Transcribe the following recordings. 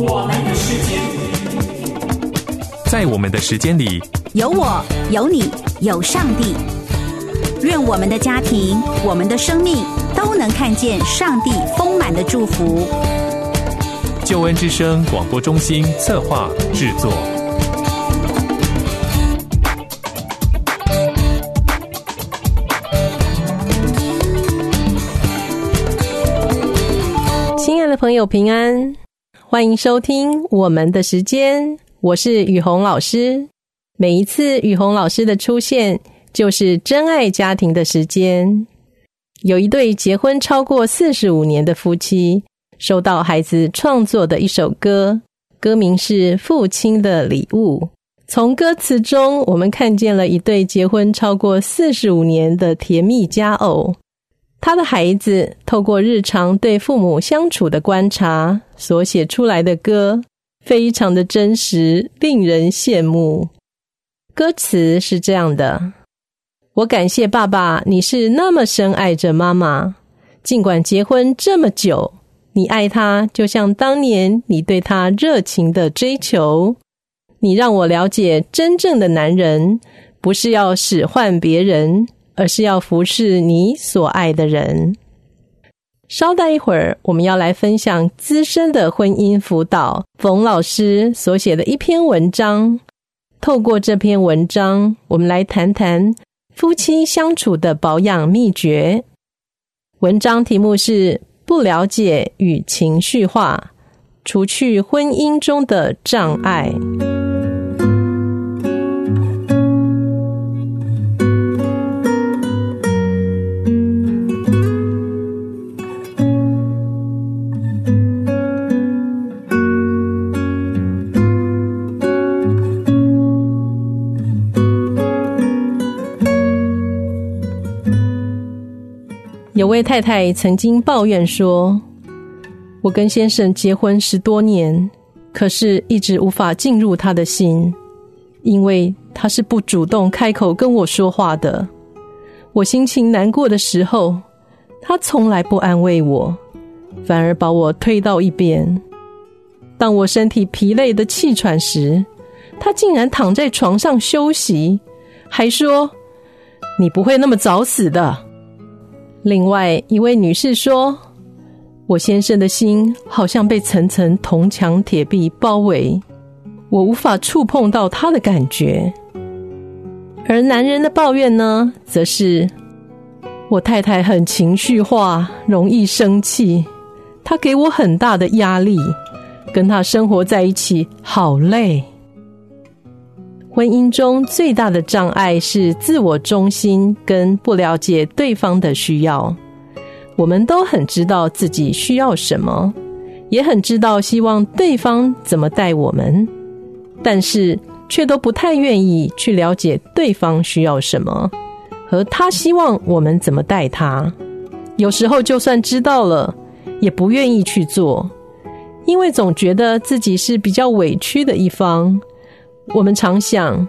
我们的时间，在我们的时间里，有我，有你，有上帝。愿我们的家庭，我们的生命都能看见上帝丰满的祝福。救恩之声广播中心策划制作。亲爱的朋友，平安，欢迎收听我们的时间。我是雨虹老师。每一次雨虹老师的出现，就是真爱家庭的时间。有一对结婚超过四十五年的夫妻。收到孩子创作的一首歌，歌名是《父亲的礼物》。从歌词中，我们看见了一对结婚超过四十五年的甜蜜佳偶。他的孩子透过日常对父母相处的观察所写出来的歌，非常的真实，令人羡慕。歌词是这样的：我感谢爸爸，你是那么深爱着妈妈，尽管结婚这么久。你爱他，就像当年你对他热情的追求。你让我了解，真正的男人不是要使唤别人，而是要服侍你所爱的人。稍待一会儿，我们要来分享资深的婚姻辅导冯老师所写的一篇文章。透过这篇文章，我们来谈谈夫妻相处的保养秘诀。文章题目是。不了解与情绪化，除去婚姻中的障碍。位太太曾经抱怨说：“我跟先生结婚十多年，可是一直无法进入他的心，因为他是不主动开口跟我说话的。我心情难过的时候，他从来不安慰我，反而把我推到一边。当我身体疲累的气喘时，他竟然躺在床上休息，还说：‘你不会那么早死的。’”另外一位女士说：“我先生的心好像被层层铜墙铁壁包围，我无法触碰到他的感觉。”而男人的抱怨呢，则是：“我太太很情绪化，容易生气，她给我很大的压力，跟她生活在一起好累。”婚姻中最大的障碍是自我中心跟不了解对方的需要。我们都很知道自己需要什么，也很知道希望对方怎么待我们，但是却都不太愿意去了解对方需要什么，和他希望我们怎么待他。有时候就算知道了，也不愿意去做，因为总觉得自己是比较委屈的一方。我们常想，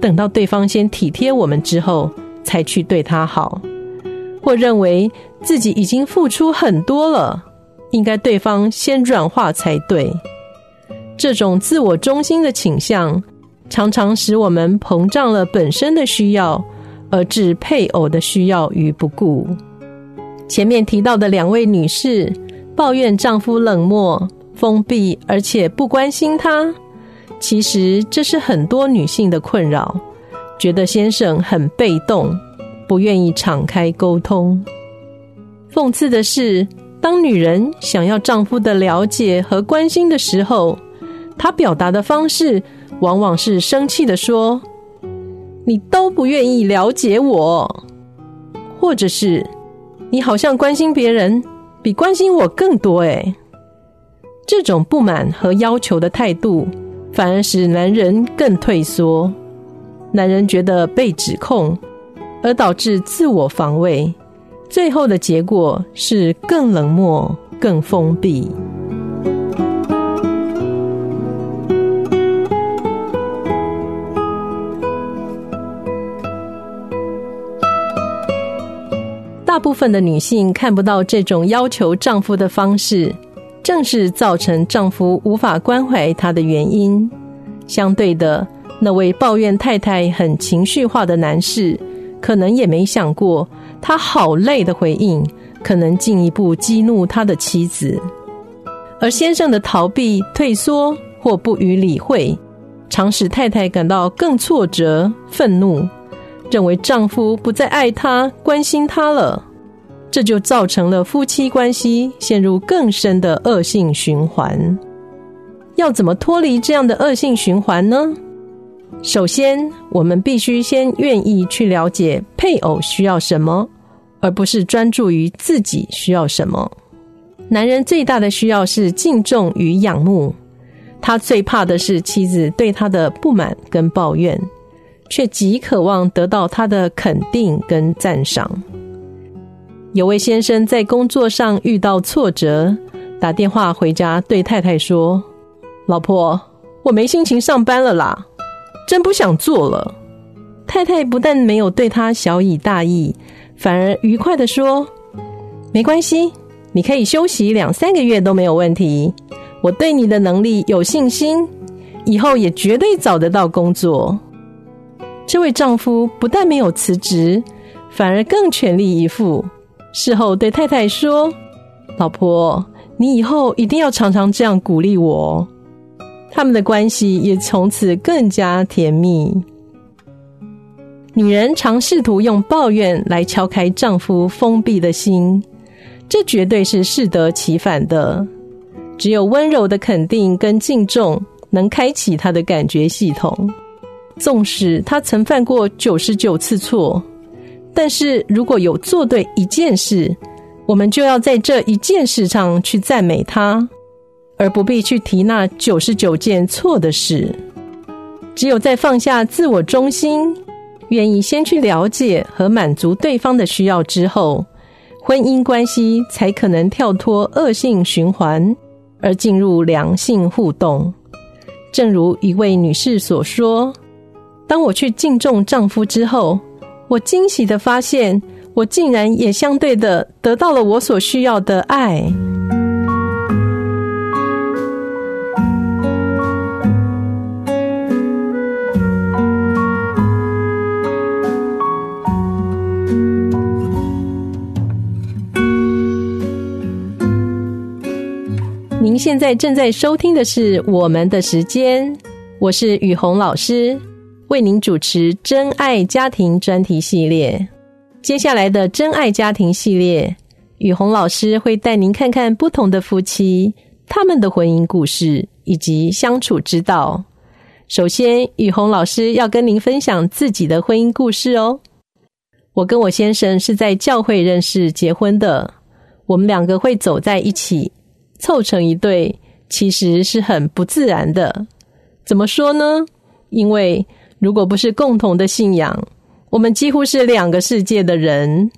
等到对方先体贴我们之后，才去对他好，或认为自己已经付出很多了，应该对方先软化才对。这种自我中心的倾向，常常使我们膨胀了本身的需要，而置配偶的需要于不顾。前面提到的两位女士抱怨丈夫冷漠、封闭，而且不关心她。其实这是很多女性的困扰，觉得先生很被动，不愿意敞开沟通。讽刺的是，当女人想要丈夫的了解和关心的时候，她表达的方式往往是生气的说：“你都不愿意了解我，或者是你好像关心别人比关心我更多。”哎，这种不满和要求的态度。反而使男人更退缩，男人觉得被指控，而导致自我防卫，最后的结果是更冷漠、更封闭。大部分的女性看不到这种要求丈夫的方式，正是造成丈夫无法关怀她的原因。相对的，那位抱怨太太很情绪化的男士，可能也没想过，他好累的回应，可能进一步激怒他的妻子。而先生的逃避、退缩或不予理会，常使太太感到更挫折、愤怒，认为丈夫不再爱她、关心她了。这就造成了夫妻关系陷入更深的恶性循环。要怎么脱离这样的恶性循环呢？首先，我们必须先愿意去了解配偶需要什么，而不是专注于自己需要什么。男人最大的需要是敬重与仰慕，他最怕的是妻子对他的不满跟抱怨，却极渴望得到他的肯定跟赞赏。有位先生在工作上遇到挫折，打电话回家对太太说：“老婆，我没心情上班了啦，真不想做了。”太太不但没有对他小以大意，反而愉快的说：“没关系，你可以休息两三个月都没有问题。我对你的能力有信心，以后也绝对找得到工作。”这位丈夫不但没有辞职，反而更全力以赴。事后对太太说：“老婆，你以后一定要常常这样鼓励我。”他们的关系也从此更加甜蜜。女人常试图用抱怨来敲开丈夫封闭的心，这绝对是适得其反的。只有温柔的肯定跟敬重，能开启他的感觉系统。纵使他曾犯过九十九次错。但是如果有做对一件事，我们就要在这一件事上去赞美他，而不必去提那九十九件错的事。只有在放下自我中心，愿意先去了解和满足对方的需要之后，婚姻关系才可能跳脱恶性循环，而进入良性互动。正如一位女士所说：“当我去敬重丈夫之后。”我惊喜的发现，我竟然也相对的得到了我所需要的爱。您现在正在收听的是《我们的时间》，我是雨虹老师。为您主持真爱家庭专题系列，接下来的真爱家庭系列，雨虹老师会带您看看不同的夫妻他们的婚姻故事以及相处之道。首先，雨虹老师要跟您分享自己的婚姻故事哦。我跟我先生是在教会认识结婚的，我们两个会走在一起，凑成一对，其实是很不自然的。怎么说呢？因为如果不是共同的信仰，我们几乎是两个世界的人。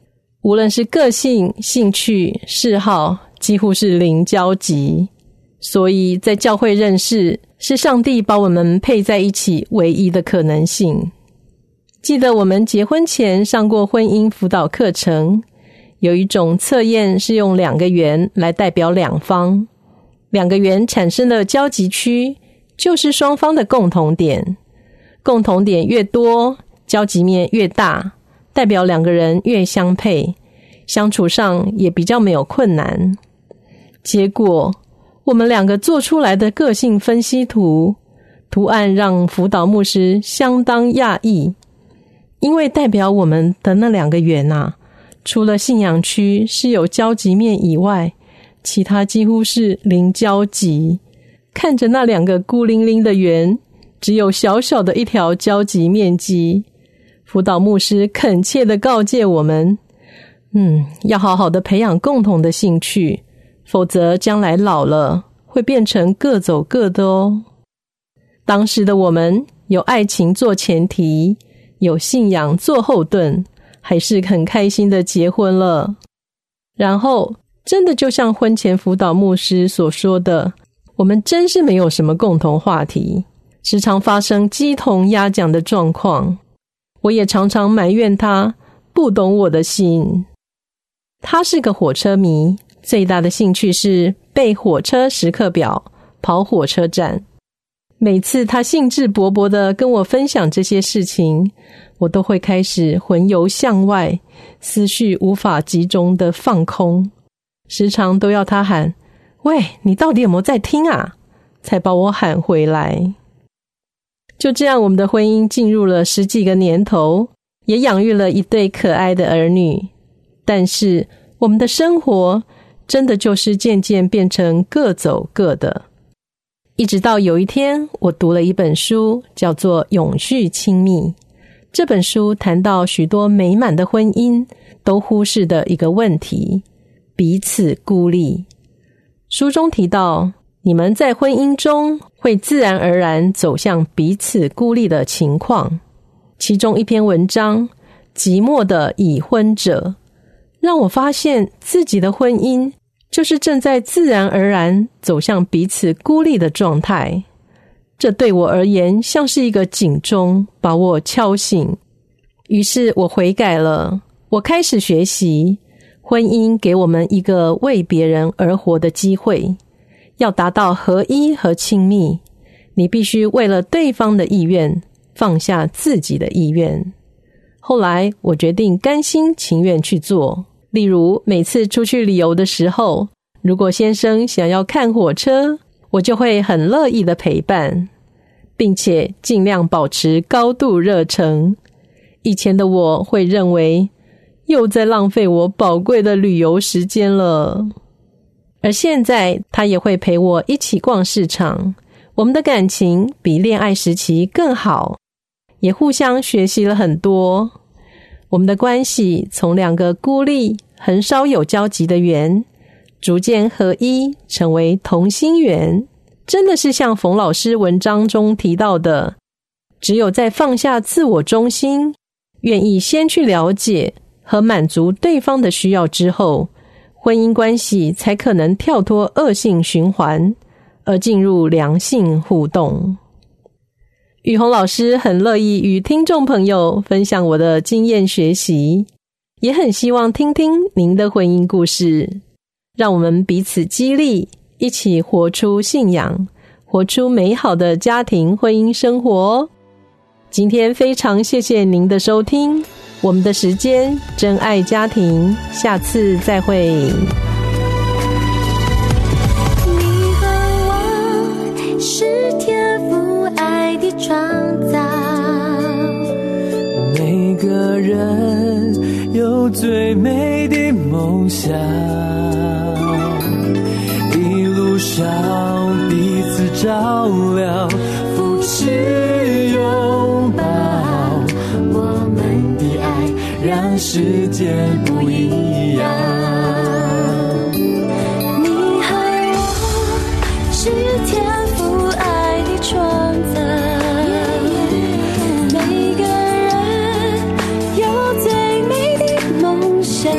无论是个性、兴趣、嗜好，几乎是零交集。所以在教会认识，是上帝把我们配在一起唯一的可能性。记得我们结婚前上过婚姻辅导课程，有一种测验是用两个圆来代表两方，两个圆产生的交集区就是双方的共同点。共同点越多，交集面越大，代表两个人越相配，相处上也比较没有困难。结果，我们两个做出来的个性分析图图案让辅导牧师相当讶异，因为代表我们的那两个圆啊，除了信仰区是有交集面以外，其他几乎是零交集。看着那两个孤零零的圆。只有小小的一条交集面积，辅导牧师恳切的告诫我们：嗯，要好好的培养共同的兴趣，否则将来老了会变成各走各的哦。当时的我们有爱情做前提，有信仰做后盾，还是很开心的结婚了。然后，真的就像婚前辅导牧师所说的，我们真是没有什么共同话题。时常发生鸡同鸭讲的状况，我也常常埋怨他不懂我的心。他是个火车迷，最大的兴趣是背火车时刻表、跑火车站。每次他兴致勃勃的跟我分享这些事情，我都会开始魂游向外，思绪无法集中的放空，时常都要他喊：“喂，你到底有没有在听啊？”才把我喊回来。就这样，我们的婚姻进入了十几个年头，也养育了一对可爱的儿女。但是，我们的生活真的就是渐渐变成各走各的。一直到有一天，我读了一本书，叫做《永续亲密》。这本书谈到许多美满的婚姻都忽视的一个问题——彼此孤立。书中提到。你们在婚姻中会自然而然走向彼此孤立的情况。其中一篇文章《寂寞的已婚者》，让我发现自己的婚姻就是正在自然而然走向彼此孤立的状态。这对我而言像是一个警钟，把我敲醒。于是我悔改了，我开始学习婚姻给我们一个为别人而活的机会。要达到合一和亲密，你必须为了对方的意愿放下自己的意愿。后来，我决定甘心情愿去做。例如，每次出去旅游的时候，如果先生想要看火车，我就会很乐意的陪伴，并且尽量保持高度热诚。以前的我会认为又在浪费我宝贵的旅游时间了。而现在，他也会陪我一起逛市场。我们的感情比恋爱时期更好，也互相学习了很多。我们的关系从两个孤立、很少有交集的圆，逐渐合一，成为同心圆。真的是像冯老师文章中提到的，只有在放下自我中心，愿意先去了解和满足对方的需要之后。婚姻关系才可能跳脱恶性循环，而进入良性互动。雨虹老师很乐意与听众朋友分享我的经验学习，也很希望听听您的婚姻故事，让我们彼此激励，一起活出信仰，活出美好的家庭婚姻生活。今天非常谢谢您的收听。我们的时间，真爱家庭，下次再会。你和我是天赋爱的创造，每个人有最美的梦想，一路上彼此照世界不一样。你和我是天赋爱的创造，每个人有最美的梦想，